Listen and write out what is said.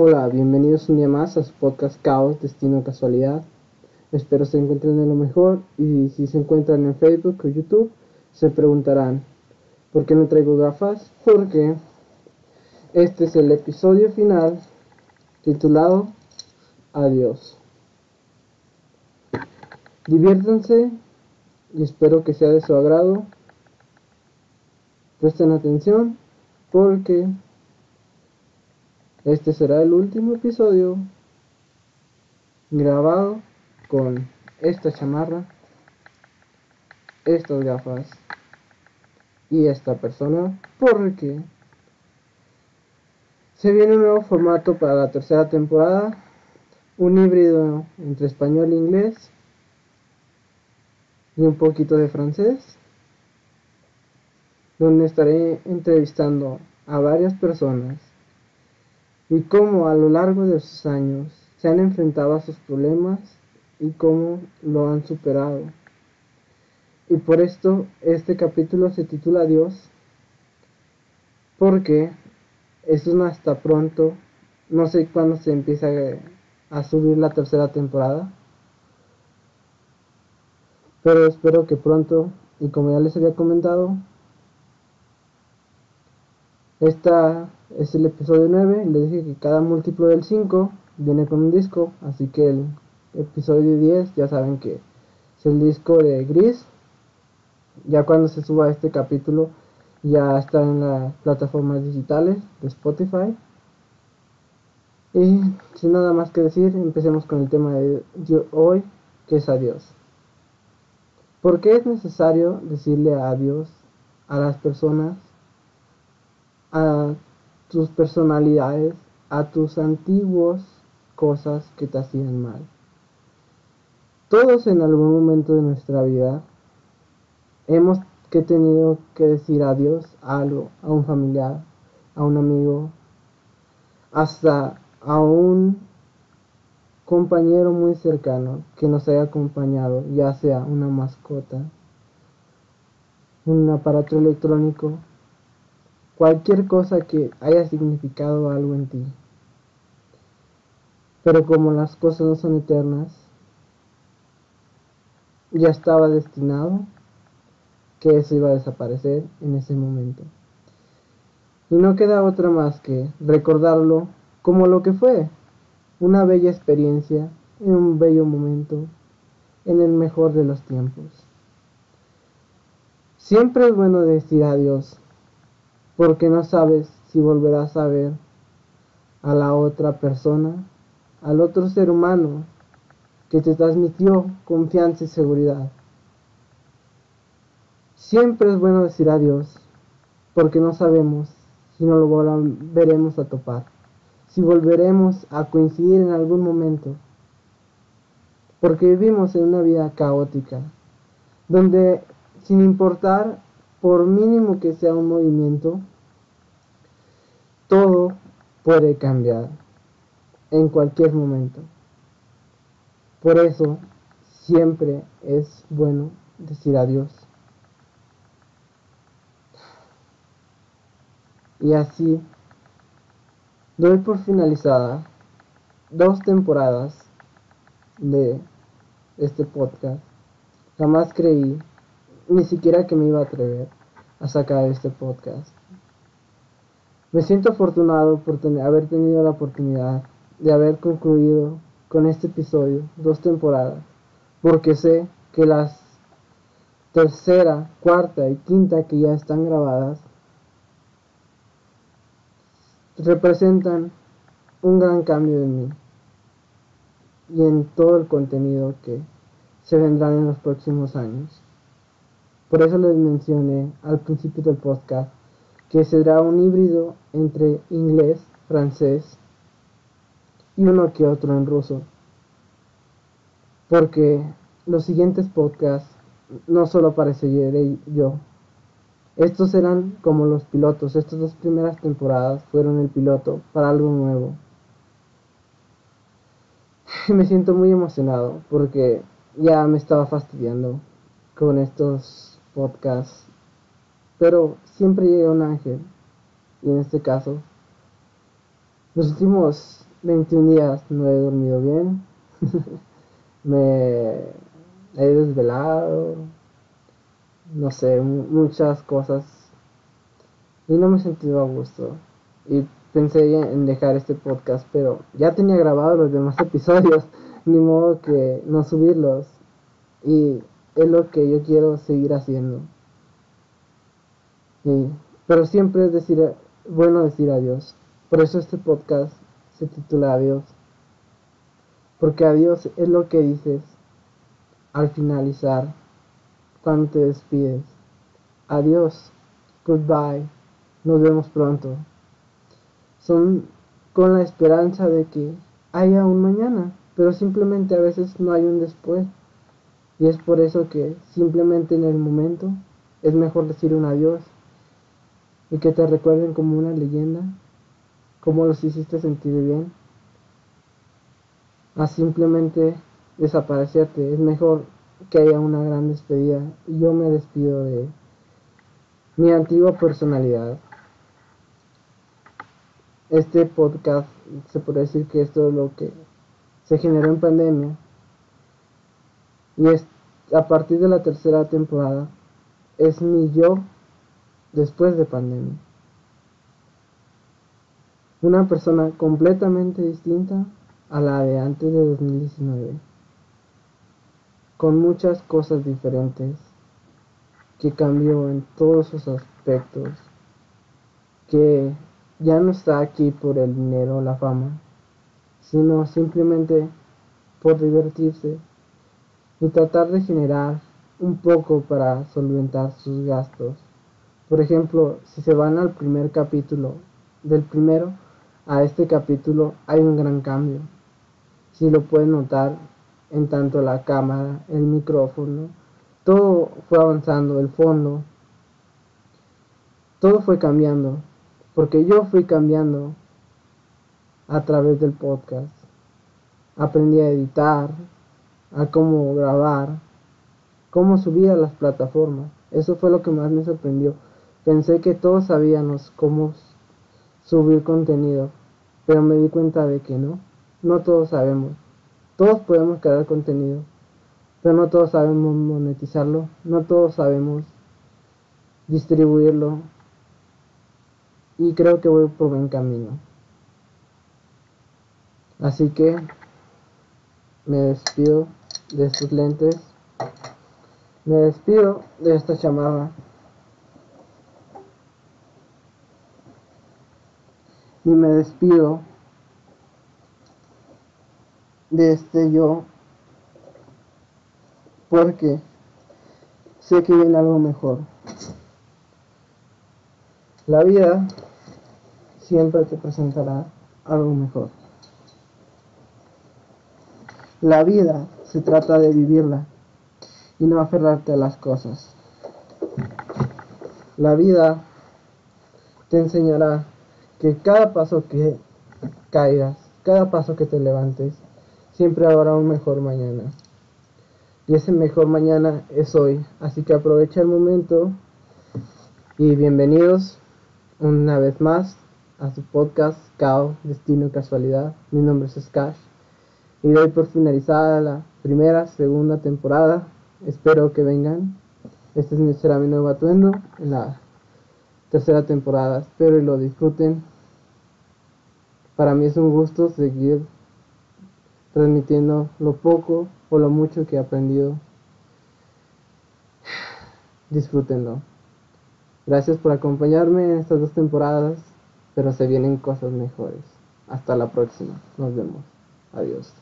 Hola, bienvenidos un día más a su podcast Caos, Destino Casualidad. Espero se encuentren en lo mejor y si se encuentran en Facebook o YouTube se preguntarán ¿por qué no traigo gafas? Porque este es el episodio final titulado Adiós. Diviértanse y espero que sea de su agrado. Presten atención porque este será el último episodio grabado con esta chamarra, estas gafas y esta persona porque se viene un nuevo formato para la tercera temporada, un híbrido entre español e inglés y un poquito de francés, donde estaré entrevistando a varias personas y cómo a lo largo de sus años se han enfrentado a sus problemas y cómo lo han superado. Y por esto este capítulo se titula Dios, porque es un hasta pronto, no sé cuándo se empieza a subir la tercera temporada, pero espero que pronto, y como ya les había comentado, esta es el episodio 9. Le dije que cada múltiplo del 5 viene con un disco. Así que el episodio 10 ya saben que es el disco de Gris. Ya cuando se suba este capítulo ya está en las plataformas digitales de Spotify. Y sin nada más que decir, empecemos con el tema de hoy, que es adiós. ¿Por qué es necesario decirle adiós a las personas a tus personalidades, a tus antiguos cosas que te hacían mal. Todos en algún momento de nuestra vida hemos que tenido que decir adiós a algo, a un familiar, a un amigo, hasta a un compañero muy cercano que nos haya acompañado, ya sea una mascota, un aparato electrónico, cualquier cosa que haya significado algo en ti. Pero como las cosas no son eternas, ya estaba destinado que eso iba a desaparecer en ese momento. Y no queda otra más que recordarlo como lo que fue, una bella experiencia en un bello momento, en el mejor de los tiempos. Siempre es bueno decir adiós porque no sabes si volverás a ver a la otra persona, al otro ser humano que te transmitió confianza y seguridad. Siempre es bueno decir adiós, porque no sabemos si no lo volveremos a topar, si volveremos a coincidir en algún momento, porque vivimos en una vida caótica, donde sin importar por mínimo que sea un movimiento, todo puede cambiar en cualquier momento. Por eso siempre es bueno decir adiós. Y así doy por finalizada dos temporadas de este podcast. Jamás creí ni siquiera que me iba a atrever a sacar este podcast. Me siento afortunado por haber tenido la oportunidad de haber concluido con este episodio dos temporadas, porque sé que las tercera, cuarta y quinta que ya están grabadas representan un gran cambio en mí y en todo el contenido que se vendrán en los próximos años. Por eso les mencioné al principio del podcast que será un híbrido entre inglés, francés y uno que otro en ruso. Porque los siguientes podcasts no solo apareceré yo. Estos serán como los pilotos. Estas dos primeras temporadas fueron el piloto para algo nuevo. Me siento muy emocionado porque ya me estaba fastidiando con estos podcast. Pero siempre llega un ángel. Y en este caso, los últimos 21 días no he dormido bien, me he desvelado, no sé, muchas cosas y no me he sentido a gusto. Y pensé en dejar este podcast, pero ya tenía grabado los demás episodios, ni modo que no subirlos. Y es lo que yo quiero seguir haciendo. pero siempre es decir, bueno decir adiós. Por eso este podcast se titula Adiós. Porque adiós es lo que dices al finalizar, cuando te despides. Adiós, goodbye, nos vemos pronto. Son con la esperanza de que haya un mañana, pero simplemente a veces no hay un después. Y es por eso que simplemente en el momento es mejor decir un adiós y que te recuerden como una leyenda cómo los hiciste sentir bien, a simplemente desaparecerte. Es mejor que haya una gran despedida. Y yo me despido de mi antigua personalidad. Este podcast se puede decir que es lo que se generó en pandemia. Y es a partir de la tercera temporada es mi yo después de pandemia. Una persona completamente distinta a la de antes de 2019, con muchas cosas diferentes, que cambió en todos sus aspectos, que ya no está aquí por el dinero o la fama, sino simplemente por divertirse y tratar de generar un poco para solventar sus gastos. Por ejemplo, si se van al primer capítulo del primero, a este capítulo hay un gran cambio. Si lo pueden notar en tanto la cámara, el micrófono, todo fue avanzando, el fondo, todo fue cambiando, porque yo fui cambiando a través del podcast. Aprendí a editar, a cómo grabar, cómo subir a las plataformas. Eso fue lo que más me sorprendió. Pensé que todos sabíamos cómo subir contenido, pero me di cuenta de que no, no todos sabemos. Todos podemos crear contenido, pero no todos sabemos monetizarlo, no todos sabemos distribuirlo. Y creo que voy por buen camino. Así que me despido de estos lentes. Me despido de esta chamarra. y me despido de este yo porque sé que viene algo mejor. La vida siempre te presentará algo mejor. La vida se trata de vivirla y no aferrarte a las cosas. La vida te enseñará que cada paso que caigas, cada paso que te levantes, siempre habrá un mejor mañana. Y ese mejor mañana es hoy. Así que aprovecha el momento y bienvenidos una vez más a su podcast Cao, Destino y Casualidad. Mi nombre es Skash y doy por finalizada la primera, segunda temporada. Espero que vengan. Este será mi nuevo atuendo en la tercera temporada. Espero y lo disfruten. Para mí es un gusto seguir transmitiendo lo poco o lo mucho que he aprendido. Disfrútenlo. Gracias por acompañarme en estas dos temporadas, pero se vienen cosas mejores. Hasta la próxima. Nos vemos. Adiós.